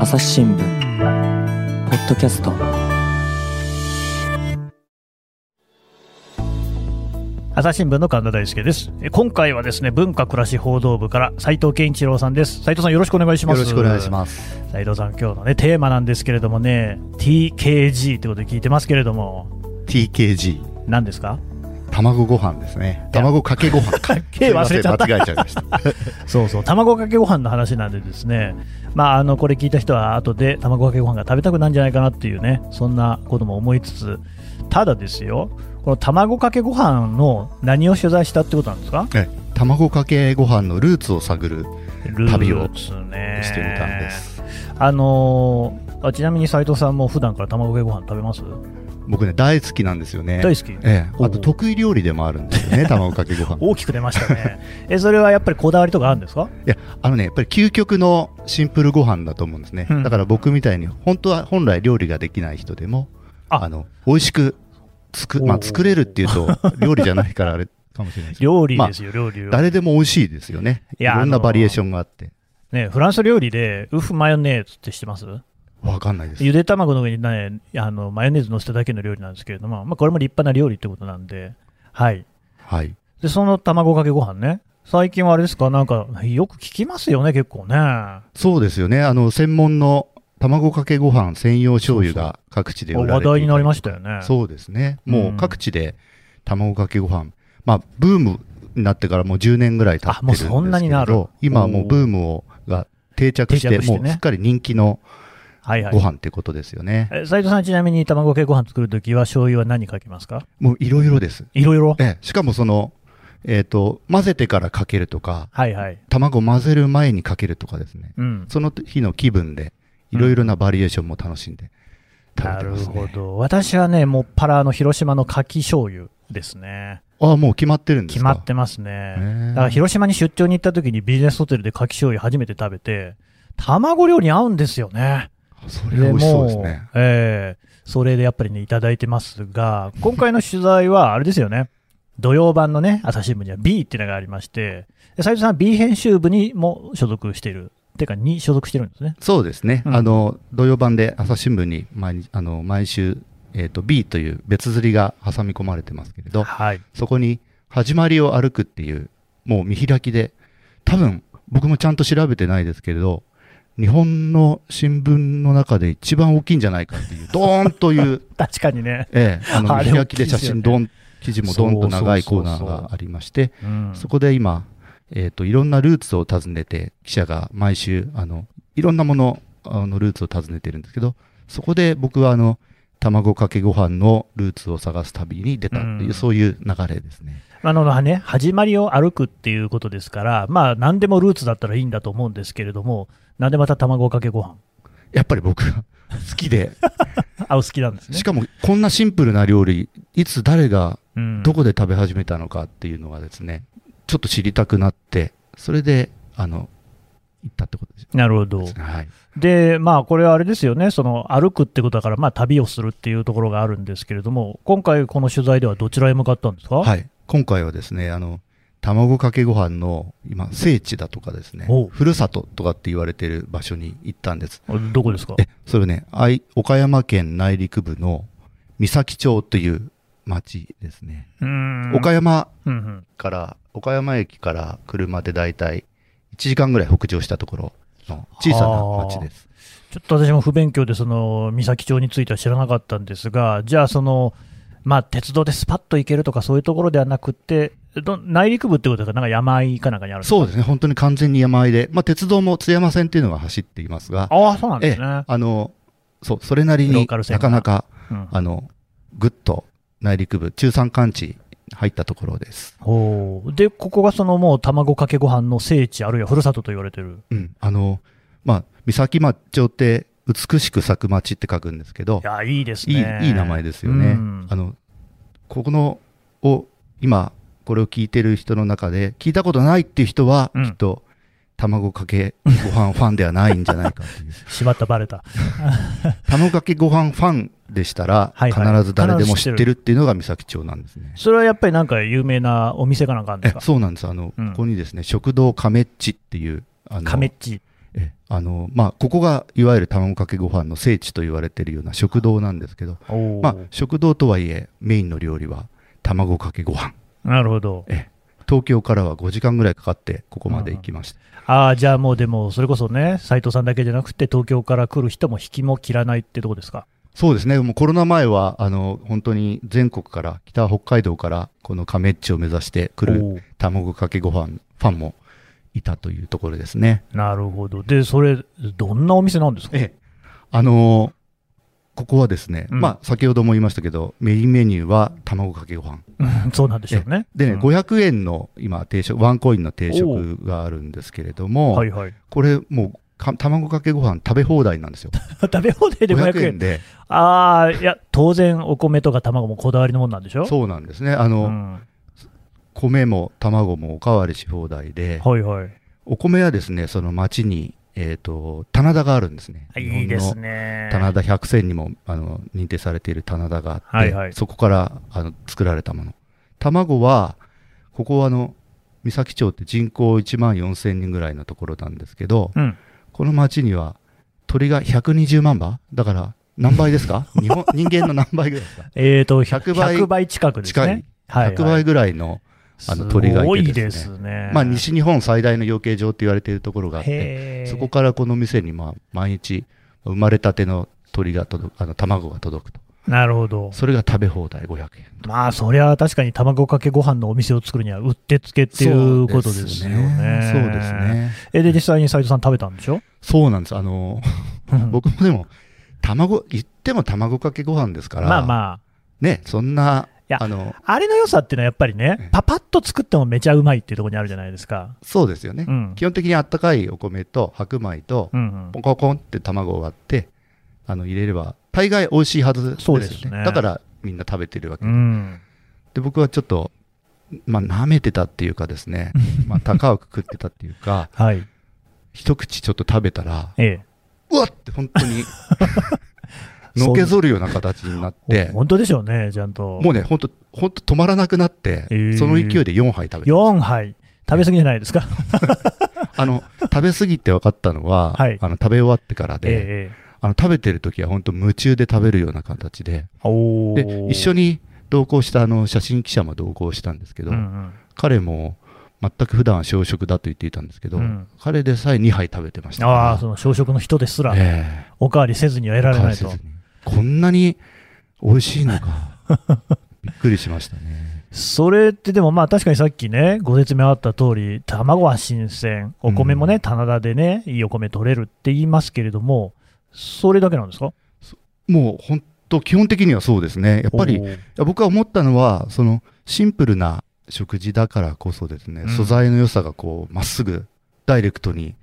朝日新聞ポッドキャスト朝日新聞の神田大輔です。え今回はですね、文化暮らし報道部から斉藤健一郎さんです。斉藤さんよろしくお願いします。よろしくお願いします。斉藤さん、今日のね、テーマなんですけれどもね、TKG ってことで聞いてますけれども、TKG。何ですか？卵ご飯ですね。卵かけご飯。か。K 忘れちゃった。すいません間違えちゃいました。そうそう、卵かけご飯の話なんでですね、まあ、あの、これ聞いた人は後で卵かけご飯が食べたくなるんじゃないかなっていうね、そんなことも思いつつ、ただですよ、この卵かけご飯の何を取材したってことなんですか？え卵かけご飯のルーツを探る旅をしてみたんです。あのーあちなみに斉藤さんも普段から卵かけご飯食べます？僕ね、大好きなんですよね。大好き？ええ、あと得意料理でもあるんですよね、卵かけご飯。大きく出ましたね。えそれはやっぱりこだわりとかあるんですか？いや、あのね、やっぱり究極のシンプルご飯だと思うんですね。うん。だから僕みたいに、本当は本来料理ができない人でも、あ。あの、美味しくつく、まあ作れるっていうと、料理じゃないからあれかもしれないです料理ですよ、料理を誰でも美味しいですよね。いいやろんなバリエーションがあって。ねフランス料理でウフマヨネーズって知ってます？わかんないです。ゆで卵の上に、ね、あのマヨネーズ乗せただけの料理なんですけれども、まあ、これも立派な料理ってことなんで、はい。はい。で、その卵かけご飯ね、最近はあれですか、なんか、よく聞きますよね、結構ね。そうですよね。あの、専門の卵かけご飯専用醤油が各地で売られて話題になりましたよね。そうですね。うんもう各地で卵かけご飯、まあ、ブームになってからもう10年ぐらい経ってるんですけあもうそんなになるど、今はもうブームをが定着して、してねもうすっかり人気のはいはい。ご飯ってことですよね。え斉藤さん、ちなみに卵かけご飯作るときは、醤油は何かけますか？もういろいろです。いろいろ？ええ、しかもその、えっ、と、混ぜてからかけるとか、はいはい。卵混ぜる前にかけるとかですね。うん。その日の気分で、いろいろなバリエーションも楽しんで食べなるてますね。ほど。私はね、もっぱらあの広島の牡蠣醤油ですね。ああ、もう決まってるんですか？決まってますへね。えだから広島に出張に行った時にビジネスホテルで牡蠣醤油初めて食べて、卵料理に合うんですよね。それは美味しそうですね。ええそれでやっぱりね、いただいてますが、今回の取材はあれですよね。土曜版のね、朝日新聞には B っていうのがありまして、で斉藤さんは B 編集部にも所属している。てか、に所属してるんですね。そうですね。うんあの、土曜版で朝日新聞に毎日あの毎週、えっ、と、B という別釣りが挟み込まれてますけれど、はい。そこに、始まりを歩くっていう、もう見開きで、多分、僕もちゃんと調べてないですけれど、日本の新聞の中で一番大きいんじゃないかっていう、ドーンという、確かにね。ええ、あの、見開きで写真ドン、記事もドンと長いコーナーがありまして、うん。そこで今、えっ、と、いろんなルーツを訪ねて、記者が毎週、あの、いろんなもの、あの、ルーツを訪ねてるんですけど、そこで僕はあの、卵かけご飯のルーツを探す旅に出たっていう、うんそういう流れですね。あのね、始まりを歩くっていうことですから、まあ、何でもルーツだったらいいんだと思うんですけれども、なんでまた卵かけご飯？やっぱり僕が好きで、あ、お好きなんですねし。かもこんなシンプルな料理、いつ誰がうんどこで食べ始めたのかっていうのがですね、ちょっと知りたくなって、それで、あの、行ったってことですなるほど。ね。はい。で、まあ、これはあれですよね、その歩くってことだから、まあ、旅をするっていうところがあるんですけれども、今回、この取材ではどちらへ向かったんですか？はい。今回はですね、あの、卵かけご飯の今、聖地だとかですねふるさととかって言われてる場所に行ったんです。どこですか？え、それね、愛岡山県内陸部の三崎町という町ですね。岡山うんうんから、岡山駅から車でだいたい1時間ぐらい北上したところの小さな町です。ちょっと私も不勉強で、その三崎町については知らなかったんですが、じゃあ、その、まあ、鉄道でスパッと行けるとか、そういうところではなくて、ど内陸部ってことですか、なんか山あいかなんかにあるんですかそうですね、本当に完全に山あいで、まあ、鉄道も津山線っていうのが走っていますが、ああ、そうなんでええすね。あの、そう、それなりになかなか、うんあの、ぐっと内陸部、中山間地入ったところです。おーで、ここがそのもう卵かけご飯の聖地、あるいはふるさとと言われてる。うん。あの、まあ、三崎町って、美しく咲く町って書くんですけどい、や、いいですいい、ね。いい名前ですよね。うんあの、ここの、を、今、これを聞いてる人の中で、聞いたことないっていう人は、うんきっと、卵かけご飯ファンではないんじゃないかっていう。しまった、バレた。卵かけご飯ファンでしたら、はいはい必ず誰でも知ってるっていうのが三崎町なんですね。それはやっぱりなんか有名なお店かなんかあるんでえすか？そうなんです。あの、うんここにですね、食堂亀っちっていう、あの亀っち。えあのまあ、ここがいわゆる卵かけご飯の聖地と言われているような食堂なんですけど、おーまあ、食堂とはいえメインの料理は卵かけご飯なるほど。東京からは5時間ぐらいかかってここまで行きました、ああ、じゃあもうでも、それこそね、斉藤さんだけじゃなくて、東京から来る人も引きも切らないってとこですか？そうですね。もうコロナ前はあの本当に全国から北北海道からこの亀っちを目指して来る卵かけご飯ファンもいたというところですね。なるほど。で、それ、どんなお店なんですか？ええ。あのーここはですね、うん。まあ先ほども言いましたけどメインメニューは卵かけご飯。うんそうなんでしょうね。でね、うん。500円の今定食ワンコインの定食があるんですけれども、はいはい。これもうか卵かけご飯食べ放題なんですよ。食べ放題で500 500円。円。でああ、いや、当然、お米とか卵もこだわりのもんなんでしょ？そうなんですね。あの、うん。米も卵もおかわりし放題で。はいはい。お米はですねその町に、えー、と棚田があるんですね。いいです日ね。棚田100選にもあの認定されている棚田があって、はいはい。そこからあの作られたもの。卵はここはあの三崎町って人口1万4000人ぐらいのところなんですけど、うん。この町には鳥が120万羽？だから何倍ですか？日本人間の何倍ぐらいですか？えっ、と、100 100倍倍近くですね。はい、100倍ぐらいの、あの鳥がいてですねすごいですね。まあ、西日本最大の養鶏場って言われているところがあってそこからこの店にまあ毎日生まれたての鳥が届くあの卵が届くとなるほど。それが食べ放題500円まあ、そりゃ確かに卵かけご飯のお店を作るにはうってつけっていうことですよね。そうですね。え、で、実際に斉藤さん食べたんでしょ？そうなんです。あの、僕もでも、卵、言っても卵かけご飯ですから、まあまあ、ね、そんな、いやあの、あれの良さっていうのはやっぱりねええ、パパッと作ってもめちゃうまいっていうところにあるじゃないですか。そうですよね。うん。基本的にあったかいお米と白米と、ポンコンコンって卵を割って、あの、入れれば、大概美味しいはずですそうですねだからみんな食べてるわけで。うん。で、僕はちょっと、まあ、舐めてたっていうかですね、まあ、高く食ってたっていうか、はい。一口ちょっと食べたら、ええ。うわって本当に、のけぞるような形になって、本当でしょうね、ちゃんと。もうね、本当本当止まらなくなって、えー。その勢いで4杯食べて、4杯。食べ過ぎじゃないですか？あの、食べ過ぎて分かったのは、はい。あの、食べ終わってからで、ええ。あの、食べてる時は本当夢中で食べるような形で、おで、ー一緒に同行したあの、写真記者も同行したんですけど、うんうん彼も全く普段は小食だと言っていたんですけど、うん。彼でさえ2杯食べてました。ああ、その小食の人ですら、ええ。おかわりせずには得られないとこんなに美味しいのか。びっくりしましたね。それってでもまあ確かにさっきね、ご説明あった通り、卵は新鮮、お米もね、うん棚田でね、いいお米取れるって言いますけれども、それだけなんですか？もう本当、基本的にはそうですね。やっぱり、僕は思ったのは、そのシンプルな食事だからこそですね、うん素材の良さがこう、まっすぐ、ダイレクトに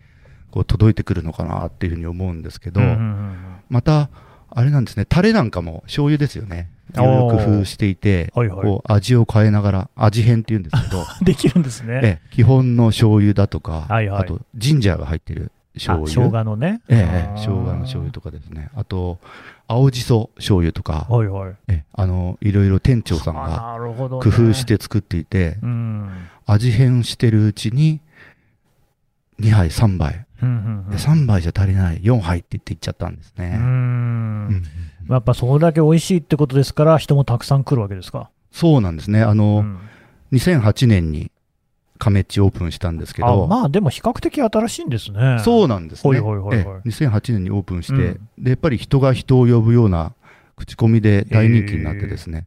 こう届いてくるのかなっていうふうに思うんですけど、うんうんうんまた、あれなんですね、タレなんかも醤油ですよね。いろいろ工夫していて、はいはいこう味を変えながら、味変っていうんですけど、できるんですね。ええ基本の醤油だとか、はいはいあとジンジャーが入ってる醤あ油。生姜のね。ええ生姜の醤油とかですね。あと、青じそ醤油とか、はいはい。ええあの、いろいろ店長さんが。工夫して作っていて、うん。味変してるうちに、2杯、3杯。うんうんうんで3杯じゃ足りない、4杯って言って言っちゃったんですうね。んうんやっぱそれだけ美味しいってことですから、人もたくさん来るわけですか？そうなんですね。あうの、ん2008年に亀っちオープンしたんですけあど、まあでも比較的新しいんですね。そうなんですね。はいはいはいはいええ2008年にオープンして、うんで、やっぱり人が人を呼ぶような口コミで大人気になってですね、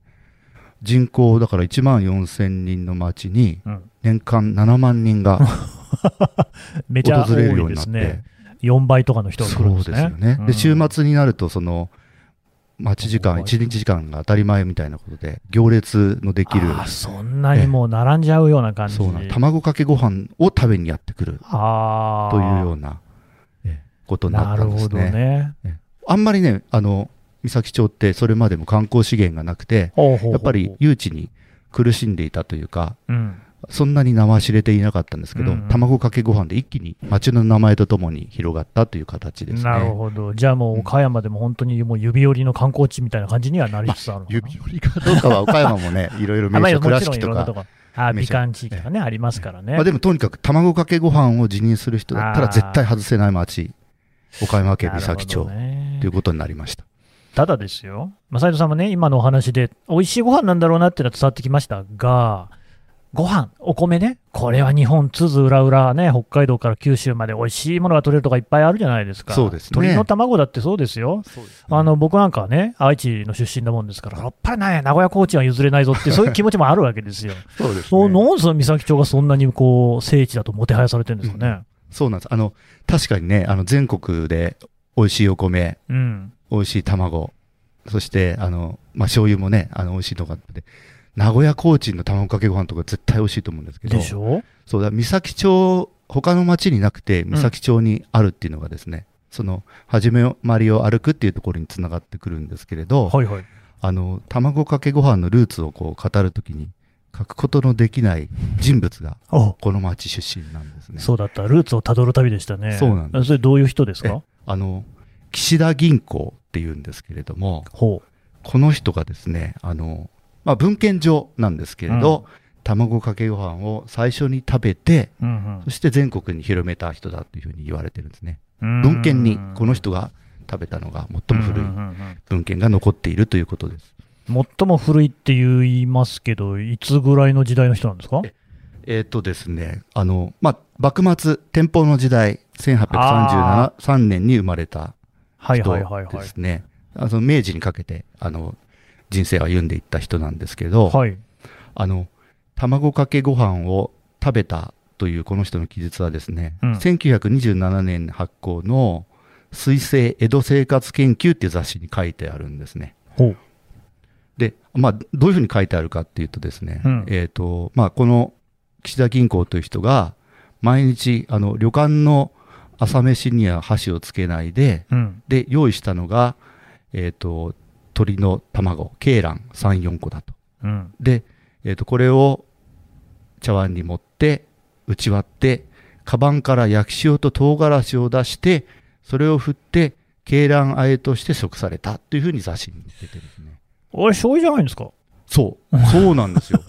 人口だから1万4000人の町にうん年間7万人が めちゃ多訪れるようになって、いですね。4倍とかの人が来るんですね。そうですよね。うんで、週末になると、その、待ち時間、1日時間が当たり前みたいなことで、行列のできる、あそんなにもう並んじゃうような感じ。そうな、卵かけご飯を食べにやってくるああ。というようなええことになったんですなるほどね。ね。あんまりね、あの、三崎町ってそれまでも観光資源がなくて、やっぱり、誘致に苦しんでいたというか、うん。そんなに名は知れていなかったんですけど、うんうん卵かけご飯で一気に町の名前とともに広がったという形ですね。なるほど。じゃあもう岡山でも本当にもう指折りの観光地みたいな感じにはなりつつあるのかな。指折りかどうかは岡山もね、いろいろ 名所、倉敷とか、あ美観地域とかね、ありますからね。まあ、でもとにかく卵かけご飯を辞任する人だったら絶対外せない町、岡山県三崎町ねということになりました。ただですよ、まあ、斉藤さんもね、今のお話で、美味しいご飯なんだろうなっていうのは伝わってきましたが、ご飯お米ね、これは日本、津々浦々ね、北海道から九州まで美味しいものが取れるとかいっぱいあるじゃないですか。そうですね鶏の卵だってそうですよ。あの僕なんかはね、愛知の出身なもんですから、やっぱりね、名古屋コーチは譲れないぞって、そういう気持ちもあるわけですよ。そうですね。なんでその三崎町がそんなにこう聖地だともてはやされてるんですかね？そうなんです。あの、確かにね、あの、全国で美味しいお米、うん、美味しい卵、そして、あの、まあ、醤油もね、あの、美味しいのがあって、名古屋コーチンの卵かけご飯とか絶対美味しいと思うんですけど、でしょ？そうだ、三崎町、他の町になくて、三崎町にあるっていうのがですね、その、始めまりを歩くっていうところにつながってくるんですけれど、はいはい。あの、卵かけご飯のルーツをこう語るときに、書くことのできない人物が、おこの町出身なんですね。そうだった、ルーツをたどる旅でしたね。そうなんです。それどういう人ですか？あの、岸田銀行っていうんですけれども、ほこの人がですね、あの、まあ、文献上なんですけれど、う卵かけご飯を最初に食べて、う。うんそして全国に広めた人だというふうに言われてるんですね。うん、文献にこの人が食べたのが最も古い文献が残っているということです。うん最も古いって言いますけど、いつぐらいの時代の人なんですか？ええっ、とですね、あの、まあ、幕末、天保の時代、1837年に生まれたはい人はいはいはい。ですね。あの明治にかけて、あの、人生を歩んでいった人なんですけど、はい。あの、卵かけご飯を食べたというこの人の記述はですね、うん1927年発行の水星江戸生活研究っていう雑誌に書いてあるんですね。で、まあ、どういうふうに書いてあるかっていうとですね、うんえっ、と、まあ、この岸田銀行という人が、毎日、あの、旅館の朝飯には箸をつけないで、うん。で、用意したのが、えっ、と、鶏の卵、鶏卵3、4個だと。うん。で、えっ、と、これを茶碗に盛って、打ち割って、カバンから焼き塩と唐辛子を出して、それを振って、鶏卵和えとして食されたというふうに雑誌に出てるんですね。あれ、醤油じゃないんですかそう。そうなんですよ。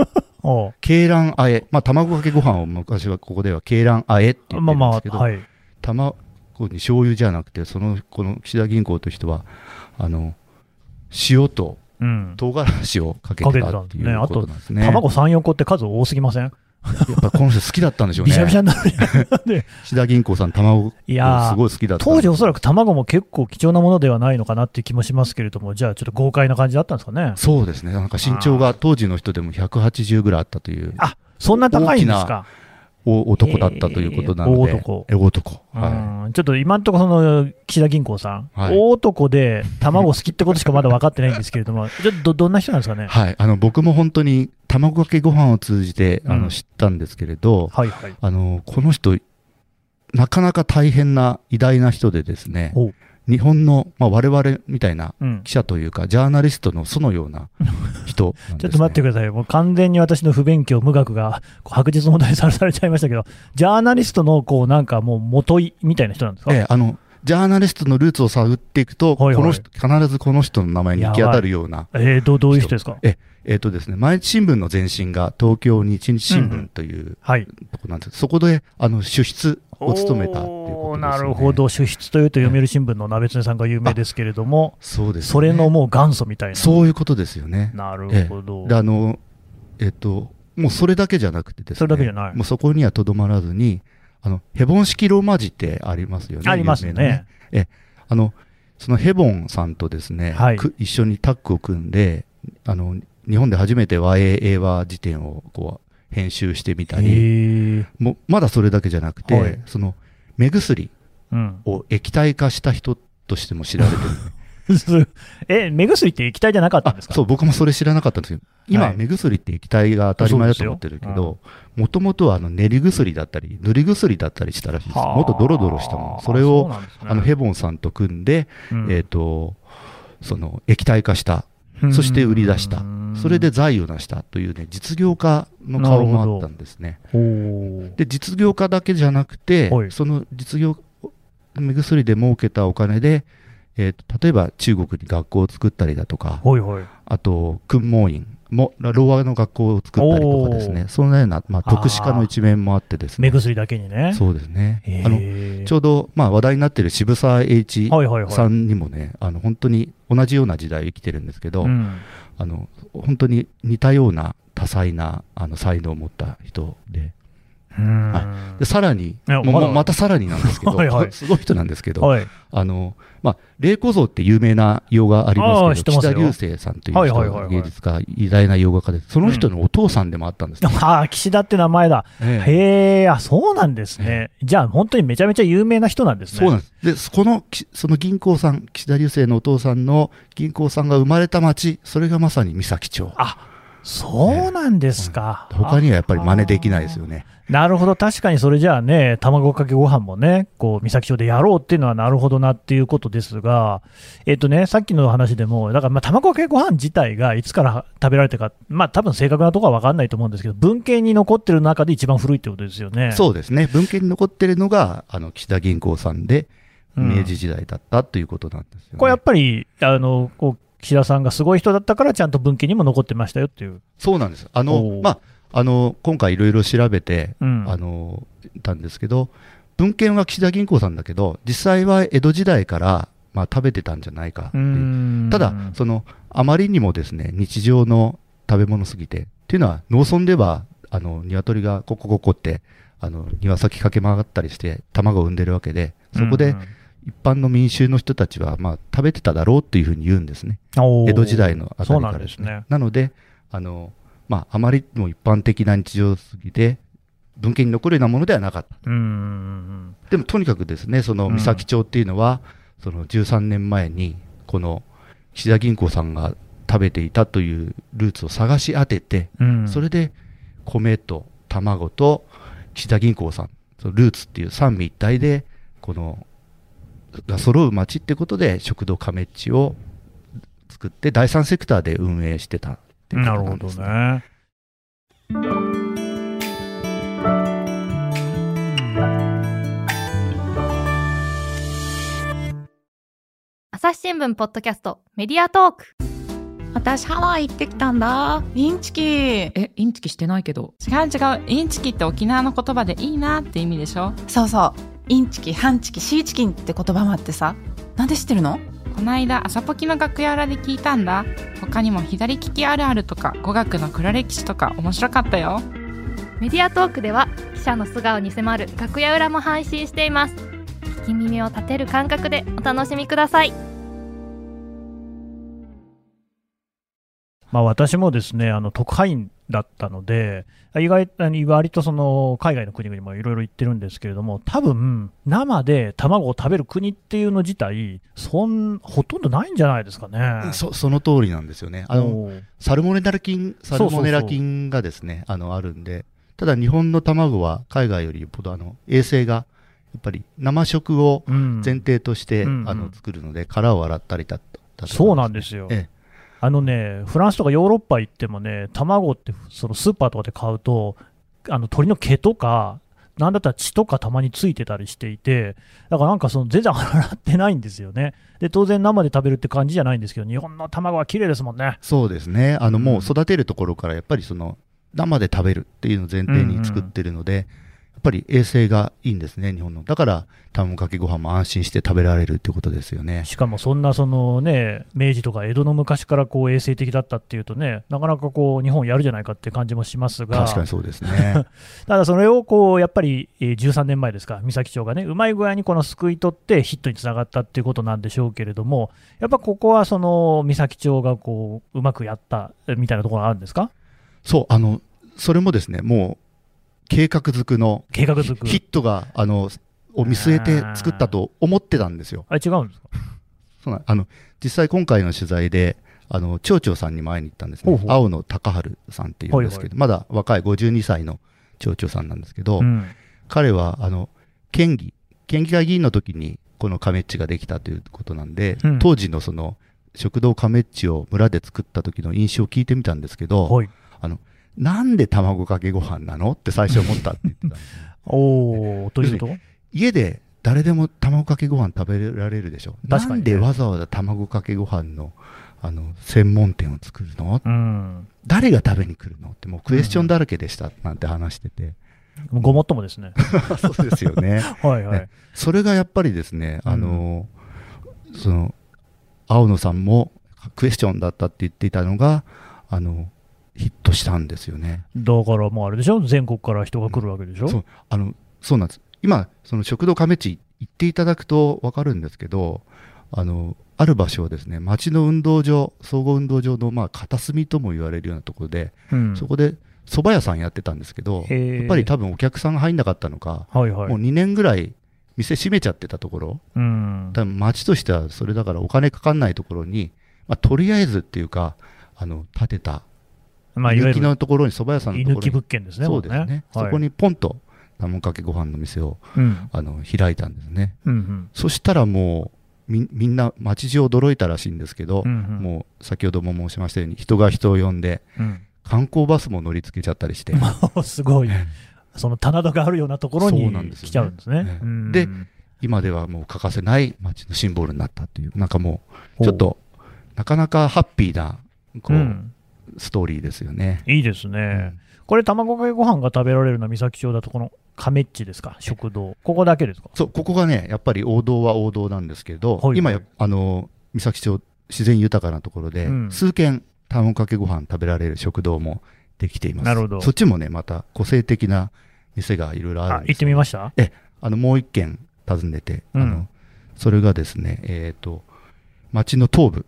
鶏卵和え。まあ、卵かけご飯を昔はここでは鶏卵和えって。言っまあまあ、てるんですけど、はい。卵に醤油じゃなくて、その、この岸田銀行という人は、あの、塩とうん。唐辛子をかけてたっていうことなんですね。卵3、4個って数多すぎません？やっぱこの人好きだったんでしょうね。びしゃびしゃになる。岸田銀行さん、卵いやーすごい好きだった。当時おそららく卵も結構貴重なものではないのかなっていう気もしますけれども、じゃあちょっと豪快な感じだったんですかね？そうですね。なんか身長が当時の人でも180ぐらいあったというあ、そんな高いんですか？お男だったということなので。えー大男え大男。はうんちょっと今のところ、その岸田銀行さん、はい大男で卵好きってことしかまだ分かってないんですけれども、ちょっとどどんな人なんですかね？い。。はい。あの、僕も本当に卵かけご飯を通じて、あの、うん知ったんですけれど、はいはい。あの、この人、なかなか大変な偉大な人でですねお、日本の、まあ、我々みたいなうん、記者というか、ジャーナリストのそのような人ね。ちょっと待ってください、もう完全に私の不勉強、無学が白日の問題にさらされちゃいましたけど、ジャーナリストのこうなんかもう元いみたいな人なんですか、ええ、あの、ジャーナリストのルーツを探っていくと、はいはい。この人、必ずこの人の名前に行き当たるような、えーどうどういう人ですか？ええっ、とですね、毎日新聞の前身が東京日日新聞というはい。とこなんです、そこで、あの、主筆を務めたっていうことです、ね。なるほ。ど、主筆というと、読売新聞の鍋常さんが有名ですけれども、そうです、ね。それのもう元祖みたいな。そういうことですよね。なるほど。で、あの、えっ、と、もうそれだけじゃなくてですね。それだけじゃないもうそこにはとどまらずに、あの、ヘボン式ローマ字ってありますよね。あります有名なね。あの、そのヘボンさんとですね、はいく一緒にタッグを組んで、あの、日本で初めて和英英和辞典をこう、編集してみたり。もうまだそれだけじゃなくて、はいその、目薬うん。を液体化した人としても知られてる。え、目薬って液体じゃなかったんですか？あそう、僕もそれ知らなかったんですけど、今、はい目薬って液体が当たり前だと思ってるけど、もともとはあの練り薬だったり、塗り薬だったりしたらしいです。はあもっとドロドロしたもの。それを、ねあの、ヘボンさんと組んで、うんえっ、と、その、液体化した。そして売り出した。うんそれで財を成したというね、実業家の顔もあったんですね。で、実業家だけじゃなくてはい、その実業、目薬で儲けたお金で、えーと例えば中国に学校を作ったりだとか、ほいほい。あと、訓蒙院も、ろうの学校を作ったりとかですね、そんなような、まあ、特殊化の一面もあってですね、目薬だけにね。そうですね。へあのーちょうど、まあ、話題になっている渋沢栄一はいはいはい。さんにもね、あの本当に同じような時代を生きてるんですけど、うんあの本当に似たような多彩なあの才能を持った人で、うんでさらに、やまままたさらになんですけど、はいはい すごい人なんですけど、はい。あのまあ、霊子像って有名な洋画ありますけど、岸田流星さんという人はいはいはいはい芸術家、偉大な洋画家で、その人のお父さんでもあったんですね。ああ、岸田って名前だ。ええへえ、あ、そうなんですね。じゃあ、本当にめちゃめちゃ有名な人なんですね。そうなんです。で、そこの、きその銀行さん、岸田流星のお父さんの銀行さんが生まれた町、それがまさに三崎町。あそうなんですか。他にはやっぱり真似できないですよね。なるほど、確かにそれじゃあね、卵かけご飯もね、こう、三崎町でやろうっていうのはなるほどなっていうことですが、えっ、とね、さっきの話でも、だからまあ卵かけご飯自体がいつから食べられたか、まあ多分正確なところは分かんないと思うんですけど、文献に残ってる中で一番古いってことですよね。そうですね。文献に残ってるのが、あの、岸田銀行さんで、うん明治時代だったということなんですよ、ねこれやっぱり、あの、こう、岸田さんがすごい人だったから、ちゃんと文献にも残ってましたよっていう。そうなんです。あおのう、まあ、あの、今回いろいろ調べて、うん。あの、たんですけど、文献は岸田銀行さんだけど、実際は江戸時代から、まあ、食べてたんじゃないかただ、その、あまりにもですね、日常の食べ物すぎて、っていうのは、農村では、あの、鶏がココココって、あの、庭先駆け回ったりして、卵を産んでるわけで、そこで、一般の民衆の人たちは、まあ、食べてただろうっていうふうに言うんですね。江江戸時代のあたりからなんですね。なので、あの、まあ、あまりにも一般的な日常すぎて、文献に残るようなものではなかった。うんうんうん。でも、とにかくですね、そのうん三崎町っていうのは、その13年前に、この岸田銀行さんが食べていたというルーツを探し当てて、うん、それで米と卵と岸田吟香さん、そのルーツっていう三位一体で、このが揃う町ってことで、食堂かめっちを作って、第三セクターで運営してたっていうこなるほどとなんです、ね。ね。朝日新聞ポッドキャストメディアトーク私ハワイ行ってきたんだインチキえ、インチキしてないけど。違う違う。インチキって沖縄の言葉でいいなって意味でしょそうそうインチキハンチキシーチキンって言葉もあってさなんで知ってるの？こないだ朝ポキの楽屋裏で聞いたんだ。他にも左利きあるあるとか語学の黒歴史とか面白かったよ。メディアトークでは記者の素顔に迫る楽屋裏も配信しています聞き耳を立てる感覚でお楽しみくださいまあ、私もですね、あの特派員だったので、意外に割とその海外の国々もいろいろ行ってるんですけれども、多分生で卵を食べる国っていうの自体、そんほとんどないんじゃないですかね。そその通りなんですよね。あの、サルモネラ菌、サルモネラ菌がですね、あの、あるんで、ただ日本の卵は海外よりよっぽどあの、衛生が、やっぱり生食をうん前提として、うんうんあの、作るので、殻を洗ったりだだとかそうなんですよ。ええあのね、フランスとかヨーロッパ行ってもね、卵ってそのスーパーとかで買うと、あの鳥の毛とか、なんだったら血とかたまについてたりしていて、だからなんかその全然洗ってないんですよね。で、当然生で食べるって感じじゃないんですけど、日本の卵は綺麗ですもんね。そうですね。あの、うんもう育てるところから、やっぱりその、生で食べるっていうのを前提に作ってるので、やっぱり衛生がいいんですね、日本の。だから、卵かけご飯も安心して食べられるってことですよね。しかもそんなそのね、明治とか江戸の昔からこう衛生的だったっていうとね、なかなかこう日本やるじゃないかって感じもしますが、確かにそうですね。ただそれをこうやっぱりえー13年前ですか、三崎町がね、うまい具合にこの救い取ってヒットにつながったっていうことなんでしょうけれども、やっぱここはその三崎町がこううまくやったえみたいなところがあるんですか、そう、あの、それもですね、もう、計画づくの、計画づく。ヒットが、あの、を見据えて作ったと思ってたんですよ。あれ違うんですか？そうなんあの、実際今回の取材で、あの、町長さんに前に行ったんですね。ほうほう。青野隆春さんっていうんですけど、まだ若い52歳の町長さんなんですけど、うん。彼は、あの、県議、県議会議員の時に、この亀っちができたということなんで、うん。当時のその、食堂亀っちを村で作った時の印象を聞いてみたんですけど、はい、なんで卵かけご飯なの？って最初思ったって言ってた おーというと、家で誰でも卵かけご飯食べられるでしょ。確かにねなんでわざわざ卵かけご飯の、あの、専門店を作るの？うん。誰が食べに来るの？ってもうクエスチョンだらけでしたなんて話してて。ごもっともですね。そうですよね。はいはい。ねそれがやっぱりですね、あの、その、青野さんもクエスチョンだったって言っていたのが、あの、ヒットしたんですよね。だからもうあれでしょ？全国から人が来るわけでしょ、そう、あの、そうなんです。今、その食堂亀地行っていただくとわかるんですけど、あの、ある場所はですね、町の運動場、総合運動場のまあ片隅とも言われるようなところで、うんそこで蕎麦屋さんやってたんですけど、やっぱり多分お客さんが入んなかったのか、はいはい。もう2年ぐらい店閉めちゃってたところ、うん。多分町としてはそれだからお金かかんないところに、まあ、とりあえずっていうか、あの、建てた、まあ、いわゆる人気のところに蕎麦屋さんのところに、物件ですね。そうですね。もはいそこにポンと卵かけご飯の店をうん。あの開いたんですね。うんうん。そしたらもうみみんな街中驚いたらしいんですけど、うんうんもう先ほども申しましたように人が人を呼んでうん。観光バスも乗り付けちゃったりして、すごい。その棚田があるようなところにそうなんですよね来ちゃうんですね。ねうんで今ではもう欠かせない街のシンボルになったっていう、なんかもうちょっとなかなかハッピーなこう、うんストーリーですよね。いいですね。これ、卵かけご飯が食べられるのは三崎町だと、この亀っちですか、食堂。ここだけですか？そう、ここがね、やっぱり王道は王道なんですけど、はいはい。今や、あの、三崎町、自然豊かなところで、うん。数軒、卵かけご飯食べられる食堂もできています。なるほど。そっちもね、また個性的な店がいろいろあるんですあ行ってみました？あの、もう一軒訪ねて、うん。あの、それがですね、えっ、と、町の東部、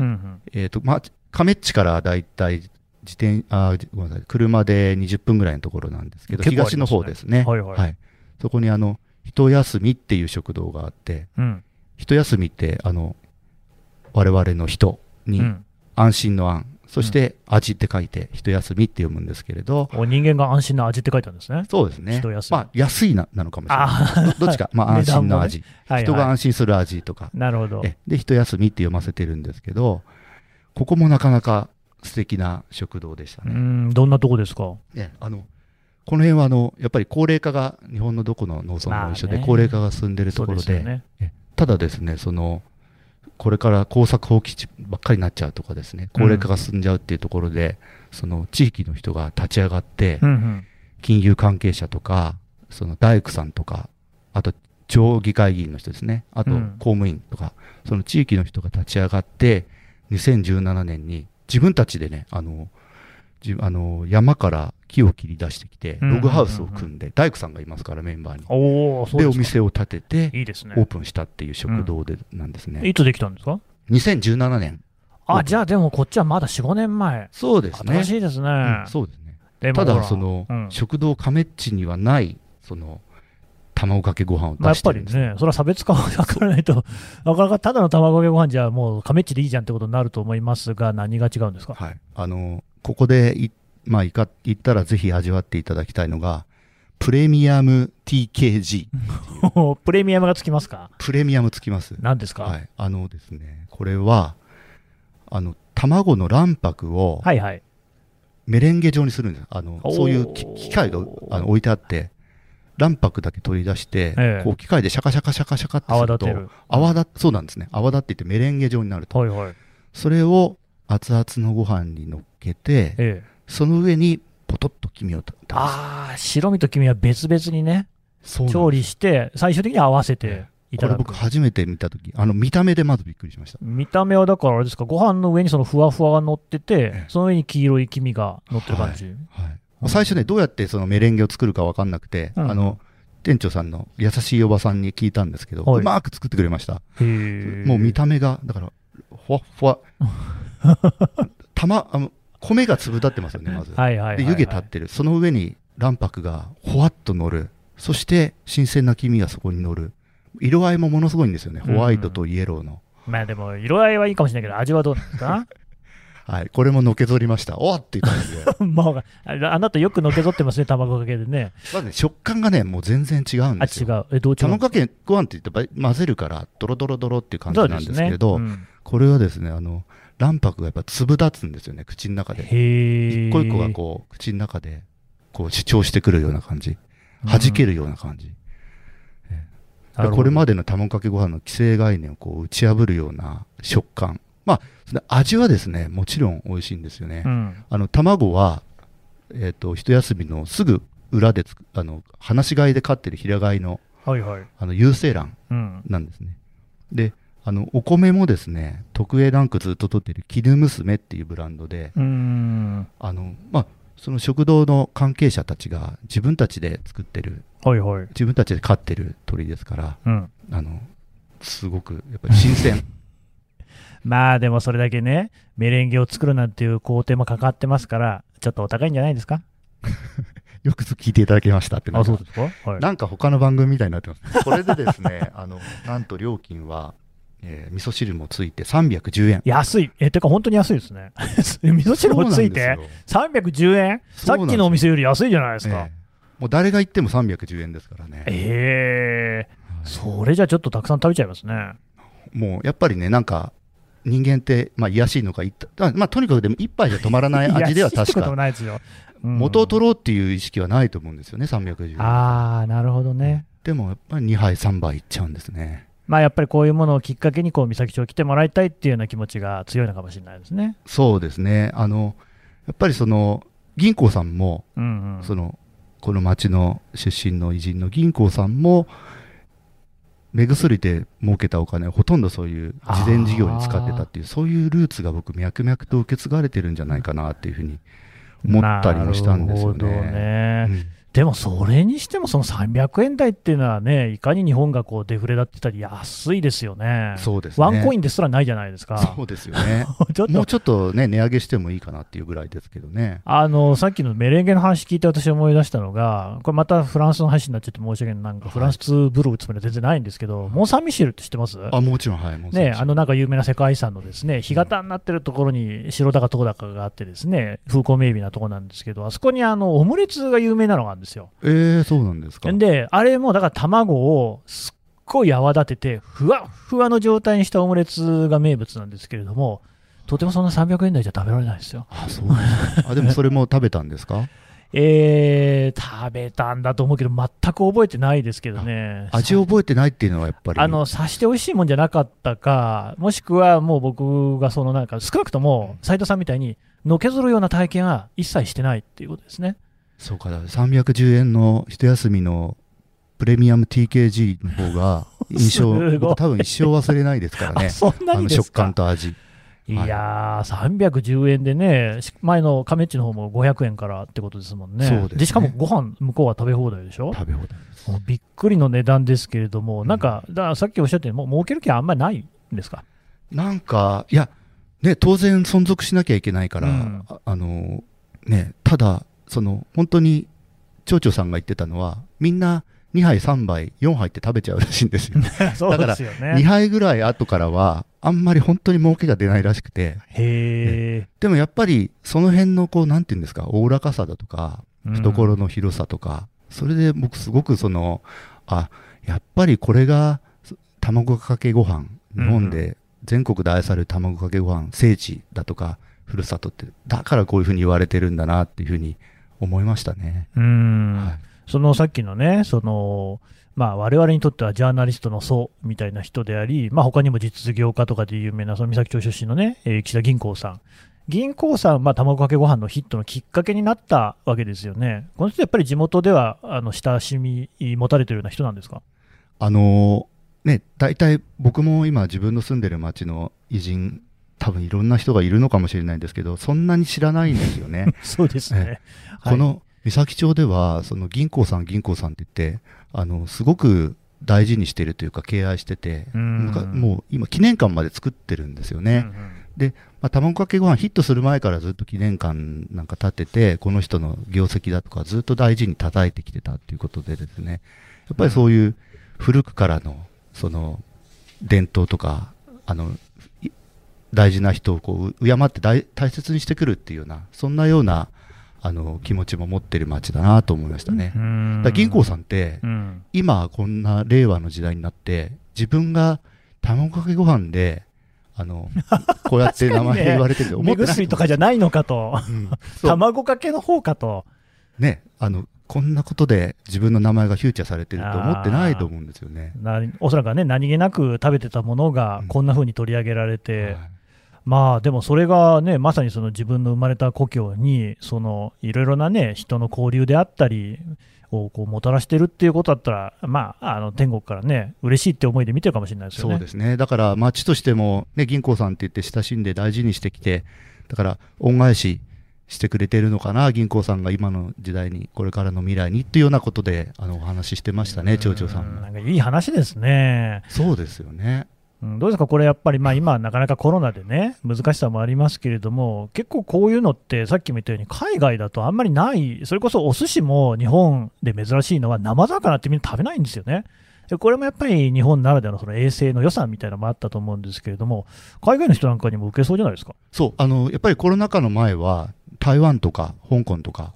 うんうん。えっ、と、ま、亀っちからだいたい自転、あ、ごめんなさい、車で20分ぐらいのところなんですけど、東の方ですね。はいはいそこにあの、一休みっていう食堂があって、うん。一休みって、あの、我々の人にうん。安心の安、そして味って書いて、一休みって読むんですけれど、お人間が安心な味って書いてあるんですね。そうですね一休。みまあ、安いな、なのかもしれない。あどどっちか、まあ、安心の味。あ、はい人がは安心する味とか。い。なるほど。えで、一休みって読ませてるんですけど、ここもなかなか素敵な食堂でしたね。うん、どんなとこですか？ねあのこの辺はあのやっぱり高齢化が日本のどこの農村も一緒で、高齢化が進んでるところでね。ただですねそのこれから耕作放棄地ばっかりになっちゃうとかですね高齢化が進んじゃうっていうところで、その地域の人が立ち上がって、うんうん。金融関係者とかその大工さんとかあと町議会議員の人ですねあとうん公務員とか、その地域の人が立ち上がって2017年に自分たちでねあのじあの山から木を切り出してきてログハウスを組んで大工さんがいますからメンバーに。おでお店を建てていいですね。オー。プンしたっていう食堂でなんですね、いつできたんですか？2017年。あ、じゃあでもこっちはまだ4、5年前。そうですね。新しいですね。うんそうですね。ただその、うん。食堂亀っちにはないその卵かけご飯をまあ、やっぱりね、それは差別化を図らないと、なかなかただの卵かけご飯じゃもう亀っちでいいじゃんってことになると思いますが、何が違うんですか？はい、あのここでい、まあ、行か行ったらぜひ味わっていただきたいのがプレミアム TKG プレミアムがつきますか？プレミアムつきます。何ですか、はい、あのですねこれはあの卵の卵白をはいはい。メレンゲ状にするんです。あのそういうき機械があの置いてあって卵白だけ取り出して、ええこう機械でシャカシャカシャカシャカってすると泡立。泡立そうなんですね泡立っていってメレンゲ状になるとはいはい。それを熱々のご飯に乗っけてええ。その上にポトッと黄身を垂らすああ、白身と黄身は別々にね、調理して、最終的に合わせていこれただく。僕初めて見たとき、あの見た目でまずびっくりしました。見た目はだからあれですか、ご飯の上にそのふわふわが乗っててええ、その上に黄色い黄身が乗ってる感じ。はい。最初ね、どうやってそのメレンゲを作るかわかんなくて、うんあの、店長さんの優しいおばさんに聞いたんですけど、はいうまく作ってくれました。もう見た目が、だから、ふわっふわ。たま、あの、米が粒立ってますよね、まず。はいはいはいはい。で、湯気立ってる。その上に卵白がほわっと乗る。そして、新鮮な黄身がそこに乗る。色合いもものすごいんですよね。ホワイトとイエローの。まあでも、色合いはいいかもしれないけど、味はどうなんですか？はい。これものけぞりました。おっっていう感じで。もう、ああなたよくのけぞってますね、卵かけでね。まずね、食感がね、もう全然違うんあ、ですよ。違う。え、どう違う？卵かけご飯って言ってば混ぜるから、ドロドロドロっていう感じなんですけれど、そうですねこれはですね、あの、卵白がやっぱ粒立つんですよね、口の中うんで。一個一個がこう、口の中で、こう主張してくるような感じ。弾けるような感じ。ええなるほどこれまでの卵かけご飯の既成概念をこう打ち破るような食感。まあ、その味はですね、もちろん美味しいんですよね。うん。あの、卵は、えっ、と、一休みのすぐ裏でつく、あの、放し飼いで飼ってる平飼いの、はいはい。あの、有精卵うん。なんですね。で、あの、お米もですね、特 A ランクずっと取ってる絹娘っていうブランドで、うーん。あの、まあ、その食堂の関係者たちが自分たちで作ってる、はいはい。自分たちで飼ってる鳥ですから、うん。あの、すごく、やっぱり新鮮。まあでもそれだけね、メレンゲを作るなんていう工程もかかってますから、ちょっとお高いんじゃないですか？よくぞ聞いていただきましたってなあ、そうですか？はい。なんか他の番組みたいになってます。これでですね、あの、なんと料金は、えー味噌汁もついて310円。安い。え、てか本当に安いですね。味噌汁もついてそうなんです310円さっきのお店より安いじゃないですか。よええもう誰が行っても310円ですからね。ええはいそれじゃちょっとたくさん食べちゃいますね。もうやっぱりね、なんか、人間って、まあ、癒やしいのか、いったあまあ、とにかくでも一杯じゃ止まらない 味では確か、ないですよ。うん元を取ろうっていう意識はないと思うんですよね、310円。ああ、なるほどね。でもやっぱり2杯、3杯いっちゃうんですね。まあやっぱりこういうものをきっかけにこう三崎町来てもらいたいっていうような気持ちが強いのかもしれないですね。そうですね。あの、やっぱりその、銀行さんも、うんうん。その、この町の出身の偉人の銀行さんも、目薬で儲けたお金をほとんどそういう事前事業に使ってたっていう、そういうルーツが僕、脈々と受け継がれてるんじゃないかなっていうふうに思ったりもしたんですよなるほどね。でもそれにしてもその300円台っていうのはね、いかに日本がこうデフレだってたら安いですよね。そうですね。ワンコインですらないじゃないですか。そうですよね。もうちょっとね、値上げしてもいいかなっていうぐらいですけどね。あのさっきのメレンゲの話聞いて私思い出したのが、これまたフランスの話になっちゃって申し訳ない、なんかフランスブログつもりは全然ないんですけど、モン・サン・ミシェルって知ってます？あ、もちろん、はい。ね、あのなんか有名な世界遺産のですね干潟になってるところに白高灯高があってですね風光明媚なところなんですけどあそこにあのオムレツが有名なのがあるんですよ。えー、そうなんですか。であれもだから卵をすっごい泡立ててふわっふわの状態にしたオムレツが名物なんですけれどもとてもそんな300円台じゃ食べられないですよ。あ、そう。あ、でも それも食べたんですか？えー、食べたんだと思うけど全く覚えてないですけどね。味を覚えてないっていうのはやっぱり。あの、察して美味しいもんじゃなかったか、もしくはもう僕がそのなんか、少なくとも斉藤さんみたいに、のけぞるような体験は一切してないっていうことですね。そうか、310円の一休みのプレミアム TKG の方が 印象、僕多分一生忘れないですから あ、ね。あの食感と味。いやー、310円でね、し前の亀っちの方も500円からってことですもんね。そうですねしかもご飯向こうは食べ放題でしょ？食べ放題です。もうびっくりの値段ですけれども、なんか、だからさっきおっしゃったように、もう儲ける気はあんまりないんですか？なんか、いや、ね、当然存続しなきゃいけないから、うんああの、ね、ただ、その、本当に、町長さんが言ってたのは、みんな2杯、3杯、4杯って食べちゃうらしいんですよ。そうですよ2ね。杯ぐらい後からは、あんまり本当に儲けが出ないらしくて、へでもやっぱり、その辺の、こう、なんていうんですか、おおらかさだとか、ー。懐の広さとか、それで僕すごくその、あ、やっぱりこれがそ卵かけご飯、日本で全国で愛される卵かけご飯、聖地だとか、ふるさとって、だからこういうふうに言われてるんだなっていうふうに思いましたね。うん。はいそのさっきのね、その、まあ、我々にとってはジャーナリストの祖みたいな人であり、まあ、他にも実業家とかで有名な、その三崎町出身のね、えー岸田銀行さん。銀行さん、まあ、卵かけご飯のヒットのきっかけになったわけですよね。この人やっぱり地元では、あの、親しみ持たれてるような人なんですか？あのーね、大体僕も今自分の住んでる町の偉人、多分いろんな人がいるのかもしれないんですけど、そんなに知らないんですよね。そうですね。この三崎町では、その銀行さん、銀行さんって言って、あの、すごく大事にしてるというか、敬愛してて、うんもう今、記念館まで作ってるんですよはい、ね。まあ、卵かけご飯ヒットする前からずっと記念館なんか建てて、この人の業績だとかずっと大事に叩いてきてたっていうことでですね、やっぱりそういう古くからの、その、伝統とか、あの、い大事な人をこう、敬って大大切にしてくるっていうような、そんなような、あの、気持ちも持ってる街だなと思いましたね。うんだ銀行さんって、うん。今こんな令和の時代になって、自分が卵かけご飯で、あの、こうやって名前言われてて思目ってない薬とかじゃないのかと。うん 卵かけの方かと。ね、あの、こんなことで自分の名前がフューチャーされてると思ってないと思うんですよね。なおそらくはね、何気なく食べてたものがうんこんな風に取り上げられて、はいまあでもそれがね、まさにその自分の生まれた故郷に、そのいろいろなね、人の交流であったりをこうもたらしてるっていうことだったら、まあ、あの天国からね、嬉しいって思いで見てるかもしれないですよね。そうですね。だから、町としても、ね、銀行さんって言って親しんで大事にしてきて、だから、恩返ししてくれてるのかな、銀行さんが今の時代に、これからの未来にっていうようなことで、あの、お話ししてましたね、町長さんも。うんなんかいい話ですね。そうですよね。うんどうですか、これやっぱり、まあ、今、なかなかコロナでね、難しさもありますけれども、結構こういうのって、さっきも言ったように、海外だとあんまりない、それこそお寿司も日本で珍しいのは、生魚ってみんな食べないんですよね。でこれもやっぱり日本ならではのその衛生の良さみたいなのもあったと思うんですけれども、海外の人なんかにも受けそうじゃないですか？そう、あの、やっぱりコロナ禍の前は、台湾とか香港とか、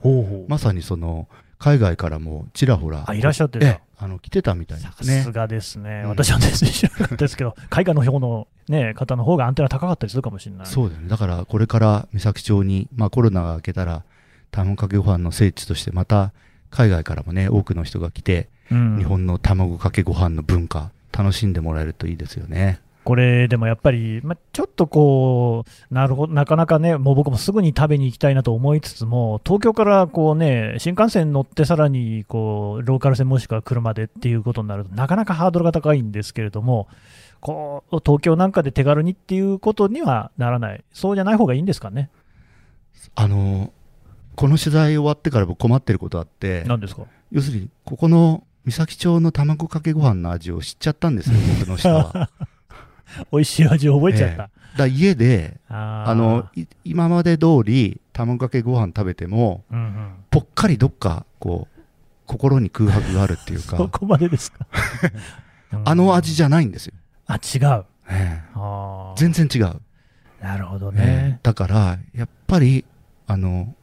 まさにその、海外からもちらほら、あいらっしゃってええた。あの、来てたみたいでさすねす。がですね、うん私は全然知らなかったですけど、海外の方の、ね、方の方がアンテナ高かったりするかもしれない。そうだよね。だから、これから三崎町に、まあコロナが明けたら、卵かけご飯の聖地として、また、海外からもね、多くの人が来て、うん日本の卵かけご飯の文化、楽しんでもらえるといいですよね。これでもやっぱり、まあ、ちょっとこう、なるほど、なかなかね、もう僕もすぐに食べに行きたいなと思いつつも、東京からこうね、新幹線乗って、さらにこうローカル線もしくは車でっていうことになると、なかなかハードルが高いんですけれども、こう東京なんかで手軽にっていうことにはならない、そうじゃない方がいいんですかね？あの、この取材終わってから僕困ってることあって、なんですか？要するに、ここの三崎町の卵かけご飯の味を知っちゃったんですよ、僕の人は。美味しい味を覚えちゃった。だから家で、あの、い今まで通り卵かけご飯食べても、うんうん、ぽっかりどっか、こう、心に空白があるっていうそか、こまでですか？う んあの味じゃないんですよ。あ、違う。えー全然違う。なるほどええね。だから、やっぱり、あの、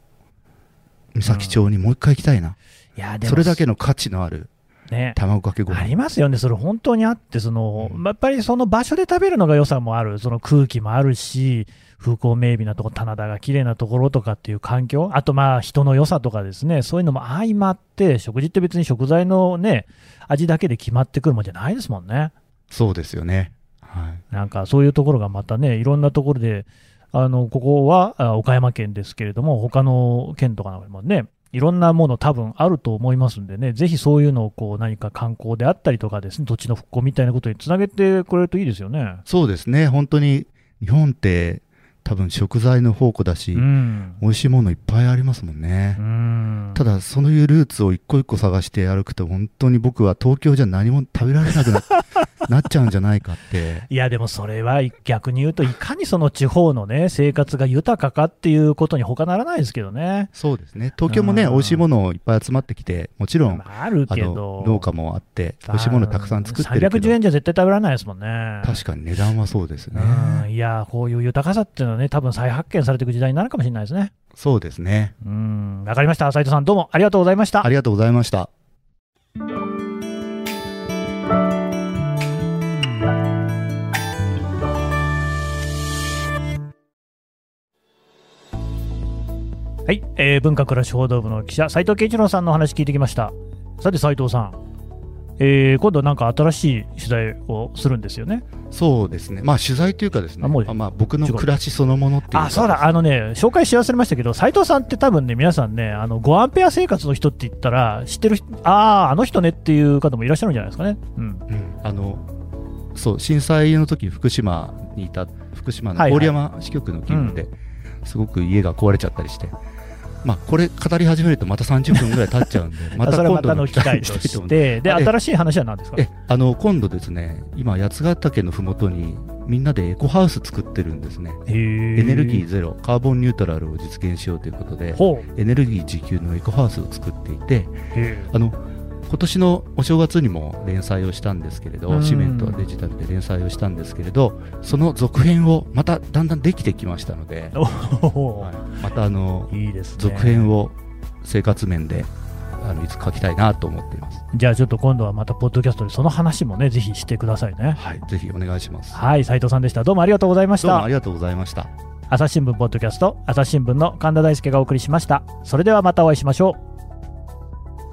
三崎町にもう一回行きたいな。いやでもそれだけの価値のあるね、卵かけごあり飯。ますよね、それ本当にあって、そのうんやっぱりその場所で食べるのが良さもある、その空気もあるし、風光明媚なところ、棚田が綺麗なところとかっていう環境、あとまあ人の良さとかですね、そういうのも相まって、食事って別に食材のね、味だけで決まってくるもんじゃないですもんね。そうですよね。はい。なんかそういうところがまたね、いろんなところで、あのここはあ岡山県ですけれども、他の県とかもね、いろんなもの多分あると思いますんでね、ぜひそういうのをこう何か観光であったりとかですね、土地の復興みたいなことにつなげてくれるといいですよね。そうですね。本当に、日本って多分食材の宝庫だし、うん。美味しいものいっぱいありますもんねう。ん。ただ、そういうルーツを一個一個探して歩くと、本当に僕は東京じゃ何も食べられなくな なっちゃうんじゃないかって。いや、でもそれは逆に言うと、いかにその地方のね、生活が豊かかっていうことに他ならないですけどね。そうですね。東京もね、うん美味しいものいっぱい集まってきて、もちろん、まああるあけどの、。農家もあって、美味しいものたくさん作ってるけ310ど、円じゃ絶対食べられないですもんね。確かに値段はそうですね。うん、いや、こういう豊かさっていうのはね、多分再発見されていく時代になるかもしれないですね。そうですね。うん、わかりました。斉藤さん、どうもありがとうございましたあ。りがとうございました。はい、えー文化暮らし報道部の記者、斉藤健一郎さんのお話聞いてきました。さて、斉藤さん、えー今度なんか新しい取材をするんですよね。そうですね。まあ取材というかですね、あもうあまあ僕の暮らしそのものっていうかあ、そうだ、あのね、紹介し忘れましたけど、斉藤さんって多分ね、皆さんね、あの、5アンペア生活の人って言ったら、知ってる人、ああ、あの人ねっていう方もいらっしゃるんじゃないですかね。うん。うんあの、そう、震災の時福島にいた、福島のはいはい郡山支局の勤務で、すごく家が壊れちゃったりして、まあこれ語り始めるとまた30分ぐらい経っちゃうんで、また今度の機会としたいと思うんして、で、新しい話は何ですか？えあの今度ですね、今、八ヶ岳のふもとに、みんなでエコハウス作ってるんですね。エネルギーゼロ、カーボンニュートラルを実現しようということで。エネルギー自給のエコハウスを作っていて、へあの今年のお正月にも連載をしたんですけれど、うん紙面とデジタルで連載をしたんですけれど、その続編をまただんだんできてきましたので、はいまたあのね。続編を生活面であのいつ書きたいなと思っています。じゃあちょっと今度はまたポッドキャストでその話もね、ぜひしてくださいね。はい、ぜひお願いします。はい、斉藤さんでした。どうもありがとうございましたどうもあ。りがとうございました。朝日新聞ポッドキャスト、朝日新聞の神田大輔がお送りしました。それではまたお会いしましょう。